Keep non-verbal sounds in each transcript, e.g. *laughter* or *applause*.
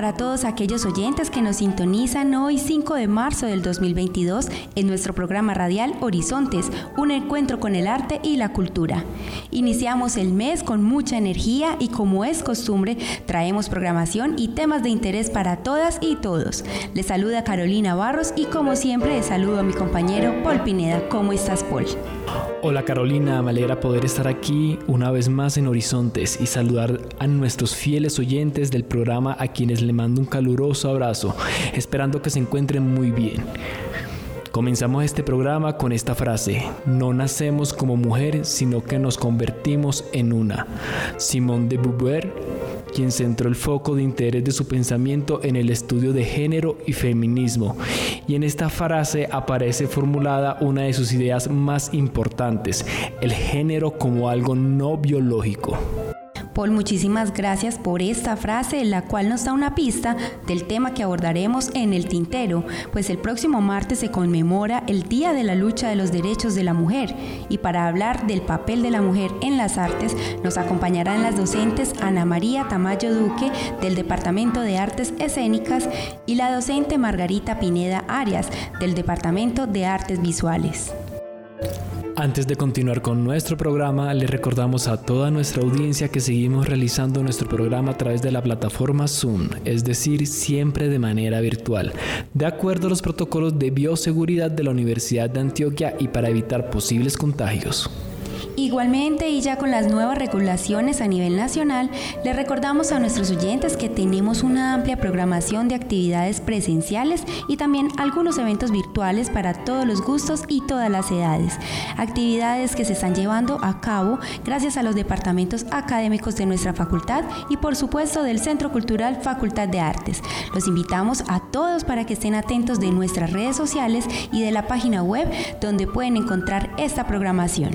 Para todos aquellos oyentes que nos sintonizan hoy 5 de marzo del 2022 en nuestro programa radial Horizontes, un encuentro con el arte y la cultura. Iniciamos el mes con mucha energía y como es costumbre traemos programación y temas de interés para todas y todos. Les saluda Carolina Barros y como siempre les saludo a mi compañero Paul Pineda. ¿Cómo estás Paul? Hola Carolina, me alegra poder estar aquí una vez más en Horizontes y saludar a nuestros fieles oyentes del programa a quienes le mando un caluroso abrazo, esperando que se encuentren muy bien. Comenzamos este programa con esta frase, no nacemos como mujer, sino que nos convertimos en una. Simone de Beauvoir, quien centró el foco de interés de su pensamiento en el estudio de género y feminismo. Y en esta frase aparece formulada una de sus ideas más importantes, el género como algo no biológico. Paul, muchísimas gracias por esta frase, la cual nos da una pista del tema que abordaremos en el tintero, pues el próximo martes se conmemora el Día de la Lucha de los Derechos de la Mujer y para hablar del papel de la mujer en las artes nos acompañarán las docentes Ana María Tamayo Duque del Departamento de Artes Escénicas y la docente Margarita Pineda Arias del Departamento de Artes Visuales. Antes de continuar con nuestro programa, le recordamos a toda nuestra audiencia que seguimos realizando nuestro programa a través de la plataforma Zoom, es decir, siempre de manera virtual, de acuerdo a los protocolos de bioseguridad de la Universidad de Antioquia y para evitar posibles contagios. Igualmente y ya con las nuevas regulaciones a nivel nacional, le recordamos a nuestros oyentes que tenemos una amplia programación de actividades presenciales y también algunos eventos virtuales para todos los gustos y todas las edades. Actividades que se están llevando a cabo gracias a los departamentos académicos de nuestra facultad y por supuesto del Centro Cultural Facultad de Artes. Los invitamos a todos para que estén atentos de nuestras redes sociales y de la página web donde pueden encontrar esta programación.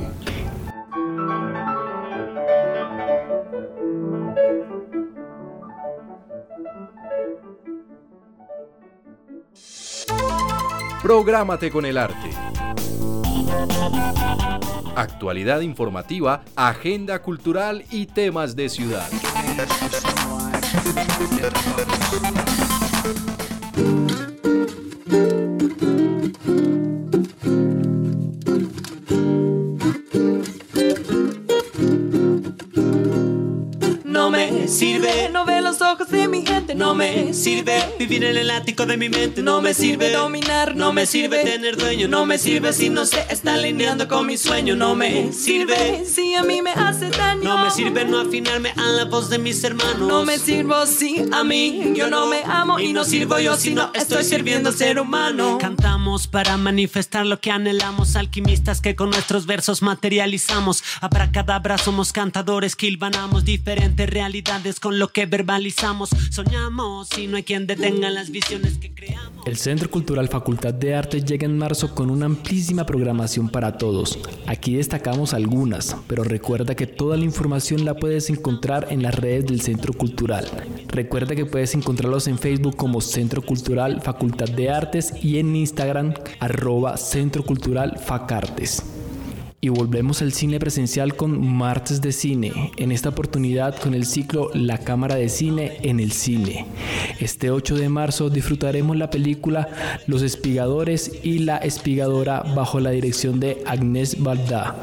Prográmate con el arte. Actualidad informativa, agenda cultural y temas de ciudad. No me sirve vivir en el ático de mi mente, no me sirve dominar, no me sirve tener dueño, no me sirve si no se está alineando con mi sueño, no me sirve si a mí me hace daño, no me sirve no afinarme a la voz de mis hermanos, no me sirvo si a mí yo no me amo y no sirvo yo si no estoy sirviendo al ser humano. Cantamos para manifestar lo que anhelamos, alquimistas que con nuestros versos materializamos, abracadabra somos cantadores que hilvanamos diferentes realidades con lo que verbalizamos. Soñamos y no hay quien detenga las visiones que creamos. El Centro Cultural Facultad de Artes llega en marzo con una amplísima programación para todos. Aquí destacamos algunas, pero recuerda que toda la información la puedes encontrar en las redes del Centro Cultural. Recuerda que puedes encontrarlos en Facebook como Centro Cultural Facultad de Artes y en Instagram arroba Centro Cultural Facartes. y volvemos al cine presencial con Martes de Cine, en esta oportunidad con el ciclo La Cámara de Cine en el Cine. Este 8 de marzo disfrutaremos la película Los Espigadores y la Espigadora bajo la dirección de Agnès Balda.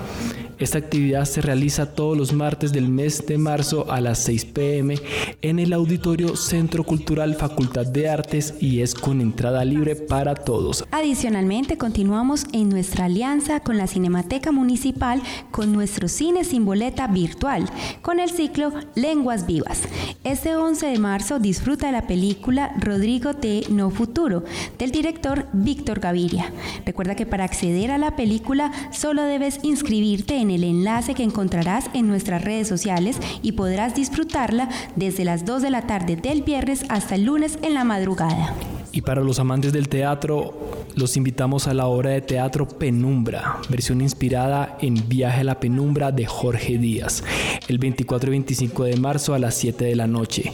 Esta actividad se realiza todos los martes del mes de marzo a las 6 pm en el Auditorio Centro Cultural Facultad de Artes y es con entrada libre para todos. Adicionalmente, continuamos en nuestra alianza con la Cinemateca Municipal con nuestro cine sin boleta virtual, con el ciclo Lenguas Vivas. Este 11 de marzo disfruta de la película Rodrigo de No Futuro del director Víctor Gaviria. Recuerda que para acceder a la película solo debes inscribirte en el enlace que encontrarás en nuestras redes sociales y podrás disfrutarla desde las 2 de la tarde del viernes hasta el lunes en la madrugada. Y para los amantes del teatro, los invitamos a la obra de teatro Penumbra, versión inspirada en Viaje a la Penumbra de Jorge Díaz, el 24 y 25 de marzo a las 7 de la noche.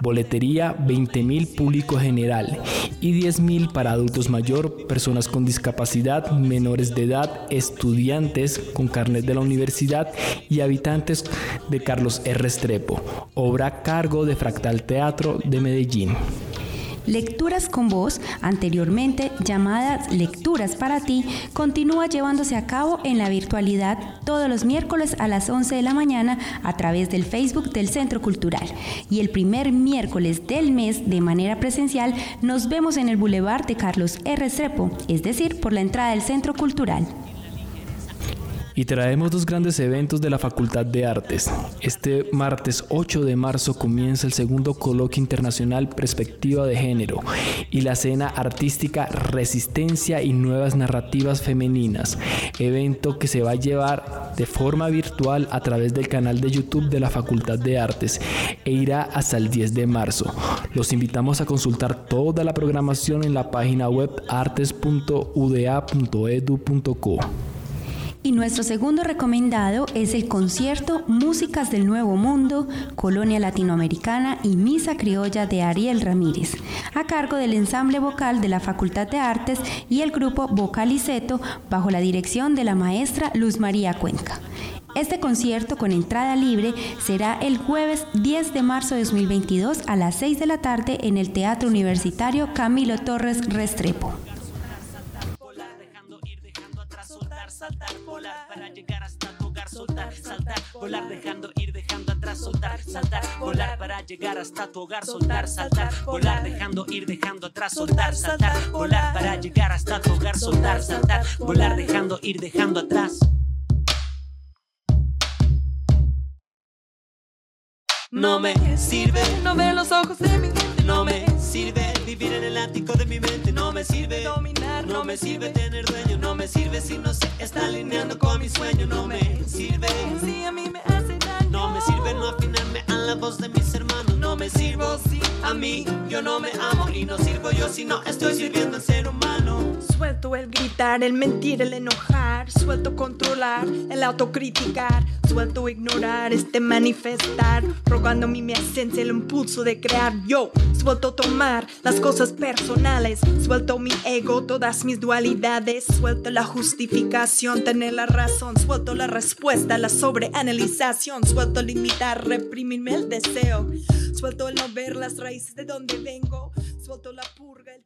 Boletería 20.000 público general y 10.000 para adultos mayor, personas con discapacidad, menores de edad, estudiantes con carnet de la universidad y habitantes de Carlos R. Estrepo. Obra a cargo de Fractal Teatro de Medellín. Lecturas con Voz, anteriormente llamadas Lecturas para ti, continúa llevándose a cabo en la virtualidad todos los miércoles a las 11 de la mañana a través del Facebook del Centro Cultural. Y el primer miércoles del mes, de manera presencial, nos vemos en el Boulevard de Carlos R. Strepo, es decir, por la entrada del Centro Cultural. Y traemos dos grandes eventos de la Facultad de Artes. Este martes 8 de marzo comienza el segundo coloquio internacional Perspectiva de Género y la cena artística Resistencia y Nuevas Narrativas Femeninas, evento que se va a llevar de forma virtual a través del canal de YouTube de la Facultad de Artes e irá hasta el 10 de marzo. Los invitamos a consultar toda la programación en la página web artes.uda.edu.co. Y nuestro segundo recomendado es el concierto Músicas del Nuevo Mundo, Colonia Latinoamericana y Misa Criolla de Ariel Ramírez, a cargo del ensamble vocal de la Facultad de Artes y el grupo Vocaliceto bajo la dirección de la maestra Luz María Cuenca. Este concierto con entrada libre será el jueves 10 de marzo de 2022 a las 6 de la tarde en el Teatro Universitario Camilo Torres Restrepo. Volar para llegar hasta tu hogar, soltar, saltar, volar, dejando ir, dejando atrás, soltar, saltar, volar para llegar hasta tu hogar, soltar, saltar, volar, dejando ir, dejando atrás, soltar, saltar, volar para llegar hasta tu hogar, soltar, saltar, volar, dejando ir, dejando atrás. No me sirve, no ve los ojos de mi el ático de mi mente, no me sirve dominar, no me sirve tener dueño, no me sirve si no se está alineando con mi sueño, no me sirve. Si a mí me hace daño, no me sirve no afinarme a la voz de mis hermanos, no me sirvo. Si a mí yo no me amo y no sirvo yo si no estoy sirviendo al ser humano. Suelto el gritar, el mentir, el enojar, suelto controlar, el autocriticar, suelto ignorar, este manifestar, rogando mi, esencia, el impulso de crear. Yo suelto tomar las cosas personales, suelto mi ego, todas mis dualidades, suelto la justificación, tener la razón, suelto la respuesta, la sobreanalización, suelto limitar, reprimirme el deseo, suelto el no ver las raíces de donde vengo, suelto la purga, el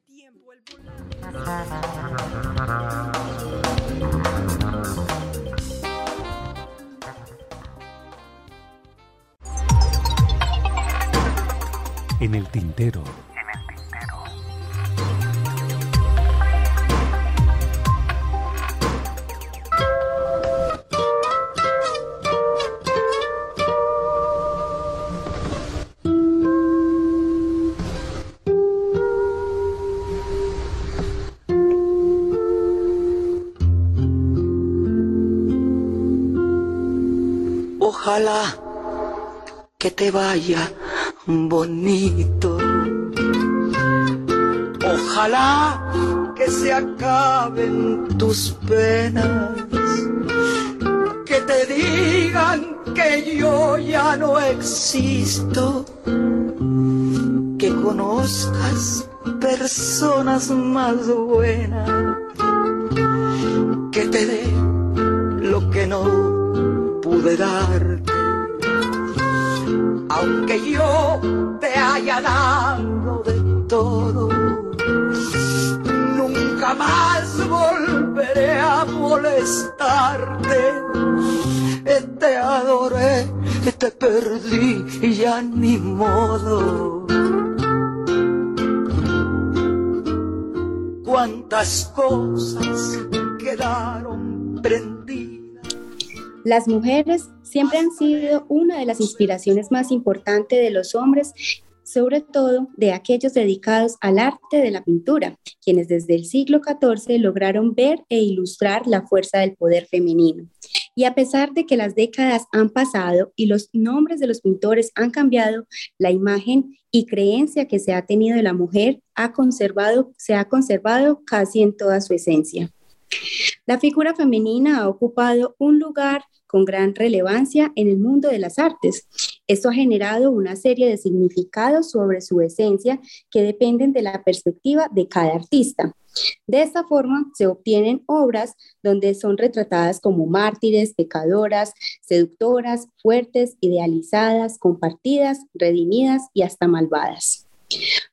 En el tintero. Ojalá que te vaya bonito. Ojalá que se acaben tus penas, que te digan que yo ya no existo, que conozcas personas más buenas, Aunque yo te haya dado de todo, nunca más volveré a molestarte. Te adoré, te perdí y ya ni modo. Cuántas cosas quedaron prendidas. Las mujeres siempre han sido una de las inspiraciones más importantes de los hombres sobre todo de aquellos dedicados al arte de la pintura, quienes desde el siglo XIV lograron ver e ilustrar la fuerza del poder femenino. Y a pesar de que las décadas han pasado y los nombres de los pintores han cambiado, la imagen y creencia que se ha tenido de la mujer ha conservado, se ha conservado casi en toda su esencia. La figura femenina ha ocupado un lugar con gran relevancia en el mundo de las artes. Esto ha generado una serie de significados sobre su esencia que dependen de la perspectiva de cada artista. De esta forma se obtienen obras donde son retratadas como mártires, pecadoras, seductoras, fuertes, idealizadas, compartidas, redimidas y hasta malvadas.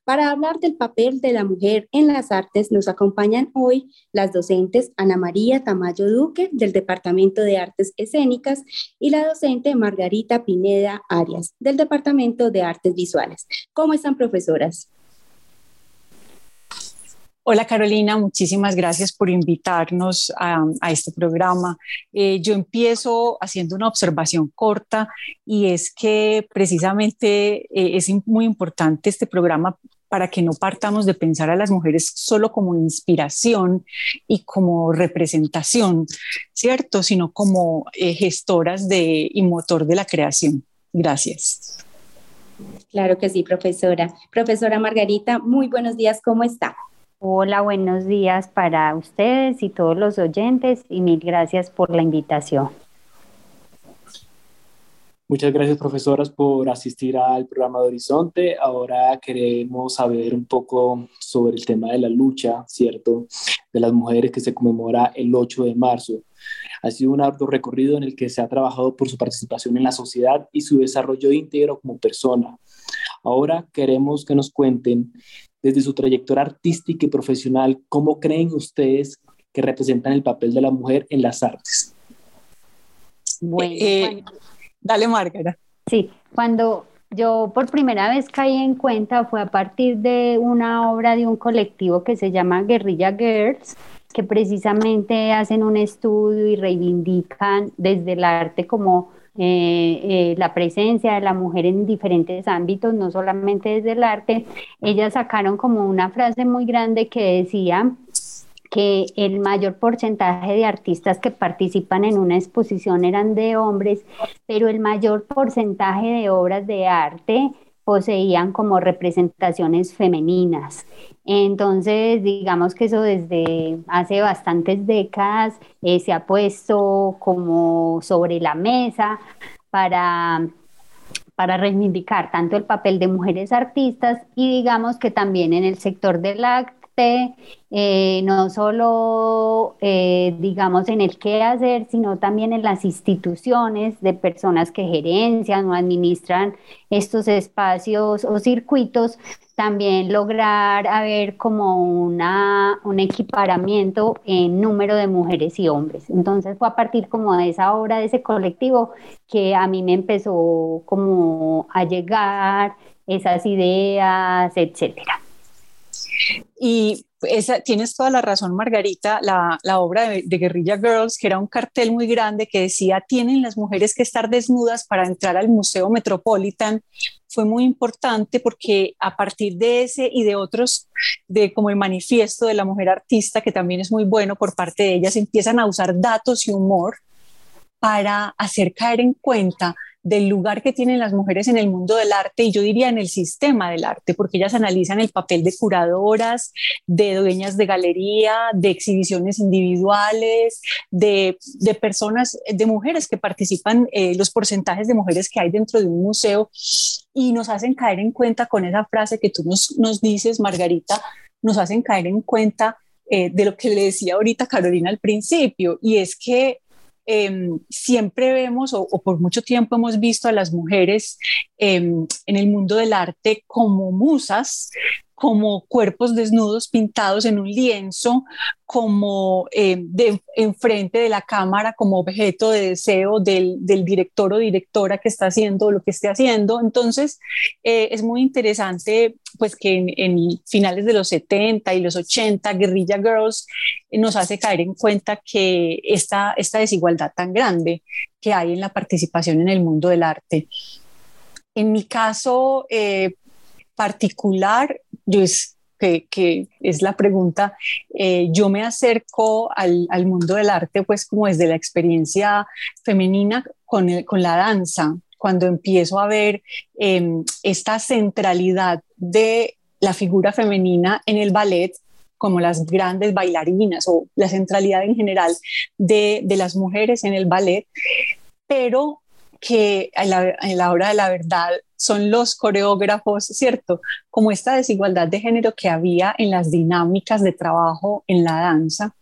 Para hablar del papel de la mujer en las artes nos acompañan hoy las docentes Ana María Tamayo Duque del Departamento de Artes Escénicas y la docente Margarita Pineda Arias del Departamento de Artes Visuales. ¿Cómo están profesoras? Hola Carolina, muchísimas gracias por invitarnos a, este programa. Eh, yo empiezo haciendo una observación corta y es que precisamente eh, es muy importante este programa para que no partamos de pensar a las mujeres solo como inspiración y como representación, ¿cierto? Sino como eh, gestoras de, y motor de la creación. Gracias. Claro que sí, profesora. Profesora Margarita, muy buenos días, ¿cómo está? Hola, buenos días para ustedes y todos los oyentes y mil gracias por la invitación. Muchas gracias, profesoras, por asistir al programa de Horizonte. Ahora queremos saber un poco sobre el tema de la lucha, ¿cierto?, de las mujeres que se conmemora el 8 de marzo. Ha sido un arduo recorrido en el que se ha trabajado por su participación en la sociedad y su desarrollo íntegro como persona. Ahora queremos que nos cuenten desde su trayectoria artística y profesional, ¿cómo creen ustedes que representan el papel de la mujer en las artes? Bueno, eh, dale, Margarita. Sí, cuando yo por primera vez caí en cuenta fue a partir de una obra de un colectivo que se llama Guerrilla Girls, que precisamente hacen un estudio y reivindican desde el arte como eh, eh, la presencia de la mujer en diferentes ámbitos, no solamente desde el arte, ellas sacaron como una frase muy grande que decía que el mayor porcentaje de artistas que participan en una exposición eran de hombres, pero el mayor porcentaje de obras de arte poseían como representaciones femeninas. Entonces, digamos que eso desde hace bastantes décadas eh, se ha puesto como sobre la mesa para para reivindicar tanto el papel de mujeres artistas y digamos que también en el sector del eh, no solo, eh, digamos, en el qué hacer, sino también en las instituciones de personas que gerencian o administran estos espacios o circuitos, también lograr haber como una, un equiparamiento en número de mujeres y hombres. Entonces fue a partir como de esa obra, de ese colectivo, que a mí me empezó como a llegar esas ideas, etcétera. Y esa, tienes toda la razón, Margarita, la, obra de, de, Guerrilla Girls, que era un cartel muy grande que decía, tienen las mujeres que estar desnudas para entrar al Museo Metropolitan, fue muy importante porque a partir de ese y de otros, de como el manifiesto de la mujer artista, que también es muy bueno por parte de ellas, empiezan a usar datos y humor para hacer caer en cuenta del lugar que tienen las mujeres en el mundo del arte y yo diría en el sistema del arte, porque ellas analizan el papel de curadoras, de dueñas de galería, de exhibiciones individuales, de, personas, de mujeres que participan, eh, los porcentajes de mujeres que hay dentro de un museo y nos hacen caer en cuenta con esa frase que tú nos, nos dices, Margarita, nos hacen caer en cuenta eh, de lo que le decía ahorita Carolina al principio, y es que em, siempre vemos o, por mucho tiempo hemos visto a las mujeres em, en el mundo del arte como musas, como cuerpos desnudos pintados en un lienzo, como eh, de, enfrente de la cámara, como objeto de deseo del, director o directora que está haciendo lo que esté haciendo. Entonces, eh, es muy interesante pues que en, finales de los 70 y los 80, Guerrilla Girls nos hace caer en cuenta que esta, esta desigualdad tan grande que hay en la participación en el mundo del arte. En mi caso, eh, particular, yo es que, es la pregunta, eh, yo me acerco al, mundo del arte pues como desde la experiencia femenina con, con la danza, cuando empiezo a ver em, esta centralidad de la figura femenina en el ballet como las grandes bailarinas o la centralidad en general de, de las mujeres en el ballet, pero que a la, hora de la verdad son los coreógrafos, ¿cierto? Como esta desigualdad de género que había en las dinámicas de trabajo en la danza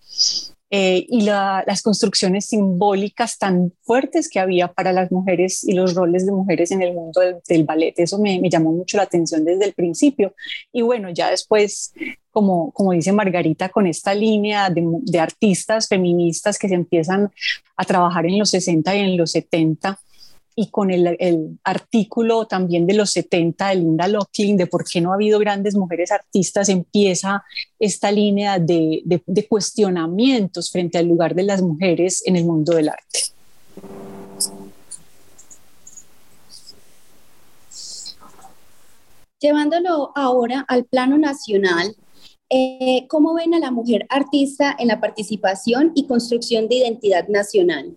eh, y las construcciones simbólicas tan fuertes que había para las mujeres y los roles de mujeres en el mundo del, ballet. Eso me, llamó mucho la atención desde el principio. Y bueno, ya después, como, como dice Margarita, con esta línea de, de artistas feministas que se empiezan a trabajar en los 60 y en los 70 y con el, artículo también de los 70 de Linda Locklin de por qué no ha habido grandes mujeres artistas, empieza esta línea de, de, cuestionamientos frente al lugar de las mujeres en el mundo del arte. Llevándolo ahora al plano nacional, eh, ¿cómo ven a la mujer artista en la participación y construcción de identidad nacional?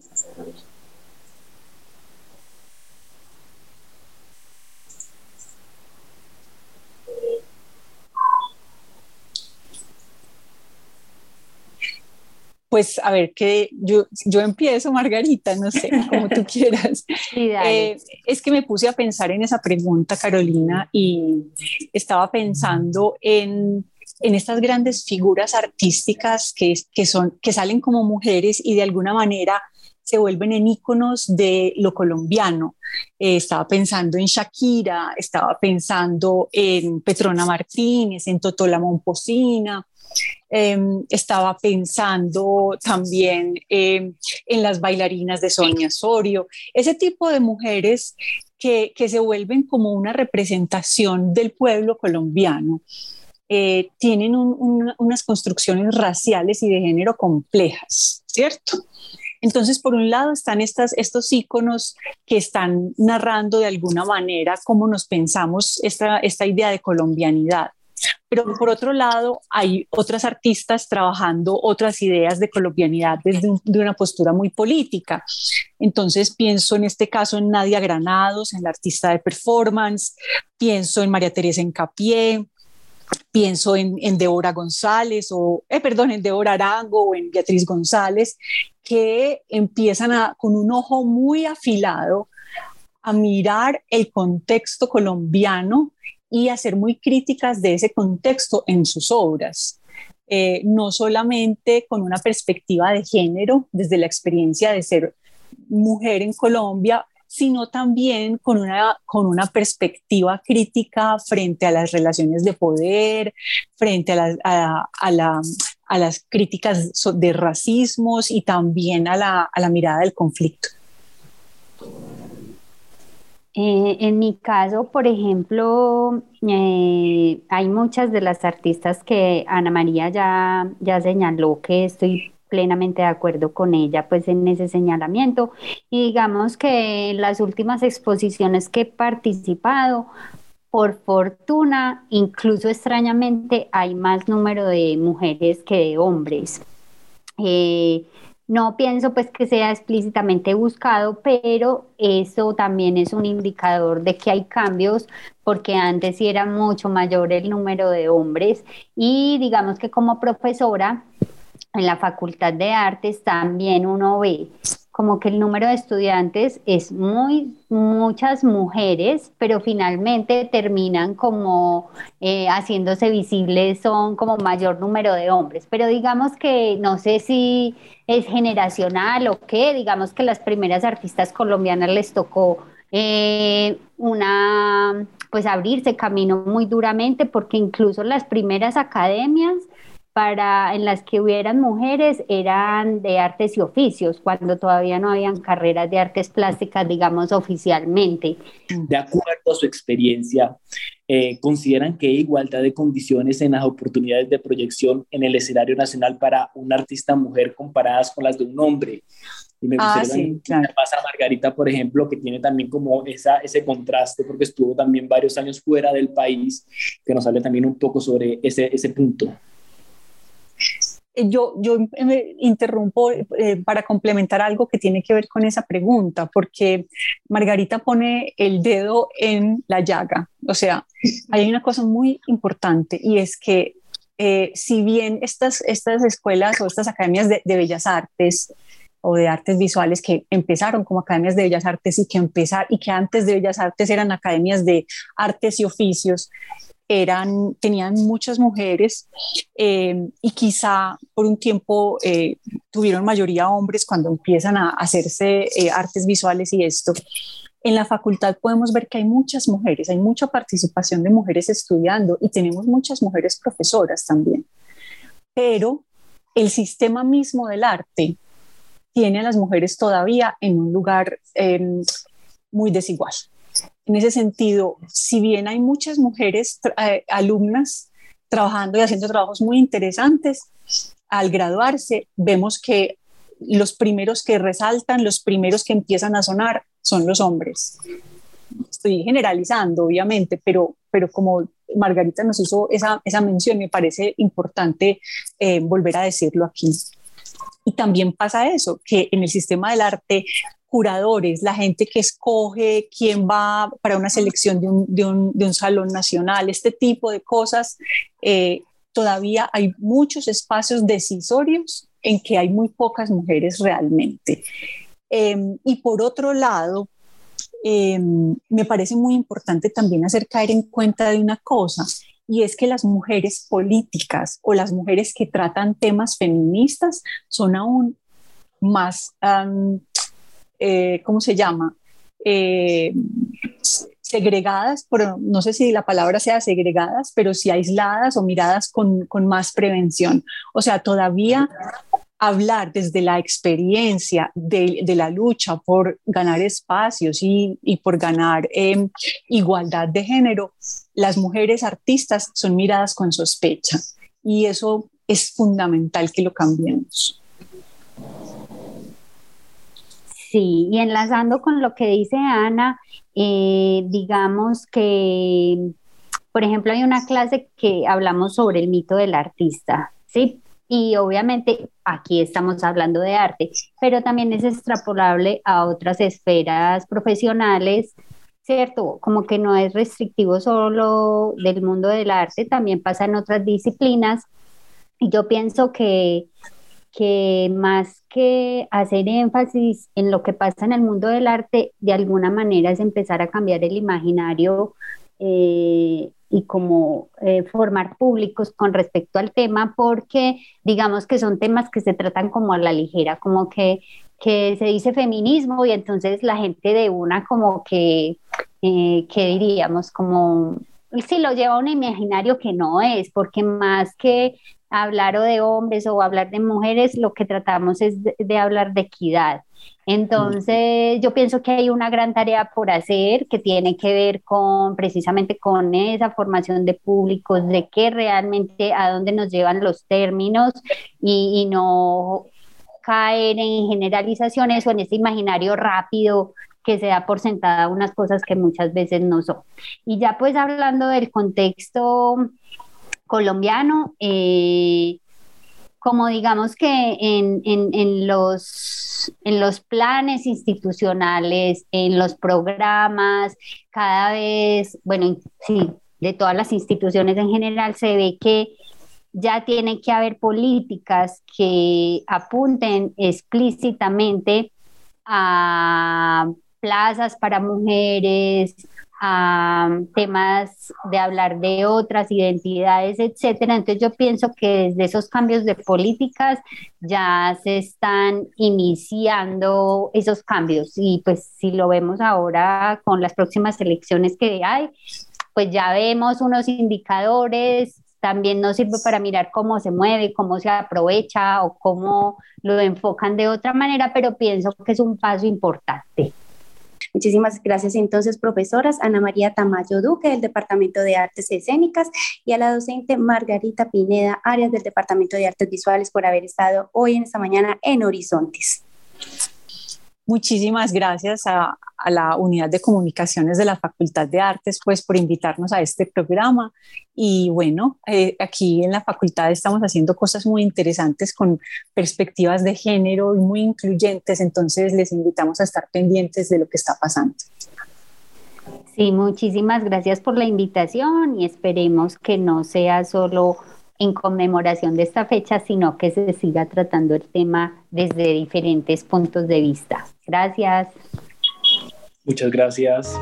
Pues a ver, que yo, yo empiezo, Margarita, no sé, como tú *laughs* quieras. Eh, es que me puse a pensar en esa pregunta, Carolina, y estaba pensando en, en estas grandes figuras artísticas que, que, son, que salen como mujeres y de alguna manera se vuelven en íconos de lo colombiano. Eh, estaba pensando en Shakira, estaba pensando en Petrona Martínez, en Totola Momposina, Em, estaba pensando también em, en las bailarinas de Sonia Sorio, ese tipo de mujeres que, se vuelven como una representación del pueblo colombiano. Eh, tienen unas construcciones raciales y de género complejas, ¿cierto? Entonces, por un lado están estos íconos que están narrando de alguna manera cómo nos pensamos esta, esta idea de colombianidad. Pero por otro lado, hay otras artistas trabajando otras ideas de colombianidad desde de una postura muy política. Entonces pienso en este caso en Nadia Granados, en la artista de performance, pienso en María Teresa Encapié, pienso en, en Débora González o, eh, perdón, en Débora Arango o en Beatriz González, que empiezan a, con un ojo muy afilado a mirar el contexto colombiano y hacer muy críticas de ese contexto en sus obras. Eh, no solamente con una perspectiva de género, desde la experiencia de ser mujer en Colombia, sino también con una, con una perspectiva crítica frente a las relaciones de poder, frente a, a, a las críticas de racismos y también a la mirada del conflicto. Eh, en mi caso, por ejemplo, eh, hay muchas de las artistas que Ana María ya, ya señaló que estoy plenamente de acuerdo con ella pues en ese señalamiento. Y digamos que en las últimas exposiciones que he participado por fortuna incluso extrañamente hay más número de mujeres que de hombres. Eh, no pienso pues que sea explícitamente buscado, pero eso también es un indicador de que hay cambios porque antes sí era mucho mayor el número de hombres. Y digamos que como profesora en la Facultad de Artes también uno ve como que el número de estudiantes es muy, muchas mujeres, pero finalmente terminan como eh, haciéndose visibles, son como mayor número de hombres. Pero digamos que no sé si es generacional o qué, digamos que las primeras artistas colombianas les tocó eh, una, pues abrirse camino muy duramente, porque incluso las primeras academias para, en las que hubieran mujeres eran de artes y oficios, cuando todavía no habían carreras de artes plásticas, digamos, oficialmente. De acuerdo a su experiencia, eh, ¿consideran que hay igualdad de condiciones en las oportunidades de proyección en el escenario nacional para una artista mujer comparadas con las de un hombre? Y me ah, gustaría sí, pasa a Margarita, por ejemplo, que tiene también como esa, ese contraste, porque estuvo también varios años fuera del país, que nos hable también un poco sobre ese, ese punto. Yo, yo me interrumpo eh, para complementar algo que tiene que ver con esa pregunta, porque Margarita pone el dedo en la llaga. O sea, hay una cosa muy importante y es que eh, si bien estas, estas escuelas o estas academias de, de, bellas artes o de artes visuales que empezaron como academias de bellas artes y que, empezar, y que antes de bellas artes eran academias de artes y oficios, eran, tenían muchas mujeres eh, y quizá por un tiempo eh, tuvieron mayoría hombres cuando empiezan a hacerse eh, artes visuales y esto. En la facultad podemos ver que hay muchas mujeres, hay mucha participación de mujeres estudiando y tenemos muchas mujeres profesoras también. Pero el sistema mismo del arte tiene a las mujeres todavía en un lugar muy desigual. En ese sentido, si bien hay muchas mujeres eh, alumnas trabajando y haciendo trabajos muy interesantes, al graduarse vemos que los primeros que resaltan, los primeros que empiezan a sonar son los hombres. Estoy generalizando, obviamente, pero, pero como Margarita nos hizo esa, esa mención, me parece importante eh, volver a decirlo aquí. Y también pasa eso, que en el sistema del arte curadores, la gente que escoge quién va para una selección de un, de un, de un salón nacional, este tipo de cosas, eh, todavía hay muchos espacios decisorios en que hay muy pocas mujeres realmente. Em, y por otro lado, em, me parece muy importante también hacer caer en cuenta de una cosa, y es que las mujeres políticas o las mujeres que tratan temas feministas son aún más eh, ¿cómo se llama? Eh, segregadas, pero no sé si la palabra sea segregadas, pero sí aisladas o miradas con, con más prevención. O sea, todavía hablar desde la experiencia de, la lucha por ganar espacios y, y por ganar eh, igualdad de género, las mujeres artistas son miradas con sospecha y eso es fundamental que lo cambiemos. Sí, y enlazando con lo que dice Ana, eh, digamos que, por ejemplo, hay una clase que hablamos sobre el mito del artista, ¿sí? Y obviamente aquí estamos hablando de arte, pero también es extrapolable a otras esferas profesionales, ¿cierto? Como que no es restrictivo solo del mundo del arte, también pasa en otras disciplinas. Y yo pienso que que más que hacer énfasis en lo que pasa en el mundo del arte, de alguna manera es empezar a cambiar el imaginario eh, y como eh, formar públicos con respecto al tema, porque digamos que son temas que se tratan como a la ligera, como que, que se dice feminismo y entonces la gente de una como que, eh, que diríamos, como si lo lleva a un imaginario que no es, porque más que hablar o de hombres o hablar de mujeres, lo que tratamos es de, hablar de equidad. Entonces, yo pienso que hay una gran tarea por hacer que tiene que ver con precisamente con esa formación de públicos, de qué realmente a dónde nos llevan los términos y, y no caer en generalizaciones o en ese imaginario rápido que se da por sentada unas cosas que muchas veces no son. Y ya pues hablando del contexto colombiano, eh, como digamos que en, los, en los planes institucionales, en los programas, cada vez, bueno, sí, de todas las instituciones en general, se ve que ya tiene que haber políticas que apunten explícitamente a plazas para mujeres, a temas de hablar de otras identidades, etcétera. Entonces yo pienso que desde esos cambios de políticas ya se están iniciando esos cambios y pues si lo vemos ahora con las próximas elecciones que hay, pues ya vemos unos indicadores, también nos sirve para mirar cómo se mueve, cómo se aprovecha o cómo lo enfocan de otra manera, pero pienso que es un paso importante. Muchísimas gracias entonces, profesoras Ana María Tamayo Duque del Departamento de Artes Escénicas y a la docente Margarita Pineda Arias del Departamento de Artes Visuales por haber estado hoy en esta mañana en Horizontes. Muchísimas gracias a, la unidad de comunicaciones de la Facultad de Artes, pues por invitarnos a este programa. Y bueno, eh, aquí en la facultad estamos haciendo cosas muy interesantes con perspectivas de género y muy incluyentes, entonces les invitamos a estar pendientes de lo que está pasando. Sí, muchísimas gracias por la invitación y esperemos que no sea solo en conmemoración de esta fecha, sino que se siga tratando el tema desde diferentes puntos de vista. Gracias. Muchas gracias.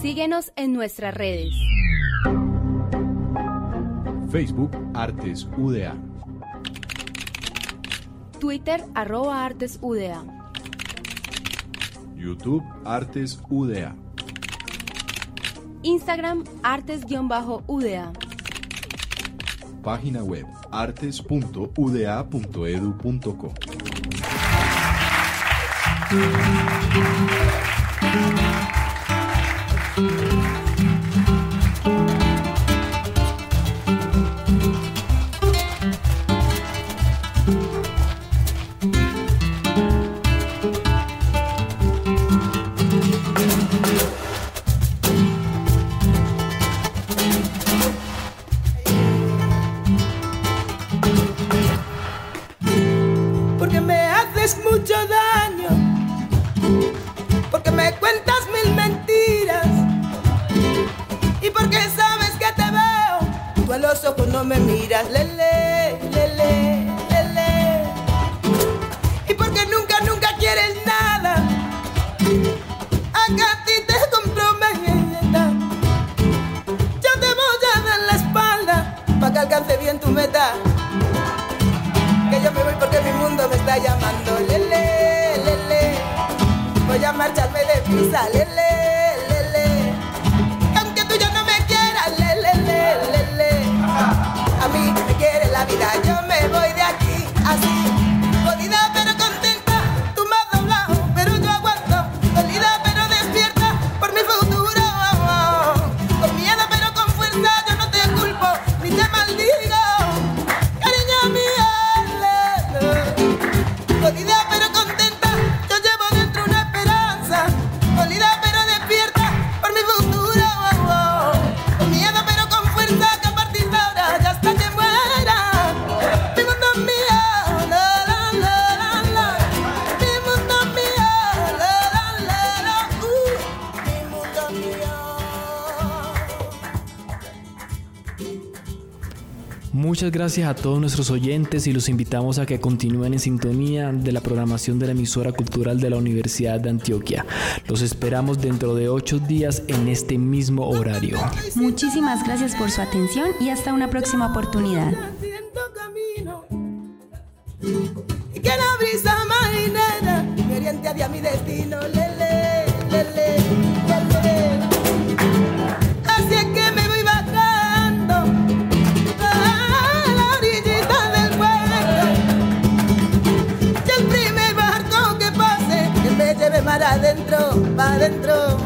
Síguenos en nuestras redes. Facebook Artes UDA. Twitter arroba Artes UDA. YouTube Artes UDA. Instagram artes-uda. Página web artes.uda.edu.co. Muchas gracias a todos nuestros oyentes y los invitamos a que continúen en sintonía de la programación de la emisora cultural de la Universidad de Antioquia. Los esperamos dentro de ocho días en este mismo horario. Muchísimas gracias por su atención y hasta una próxima oportunidad. para adentro.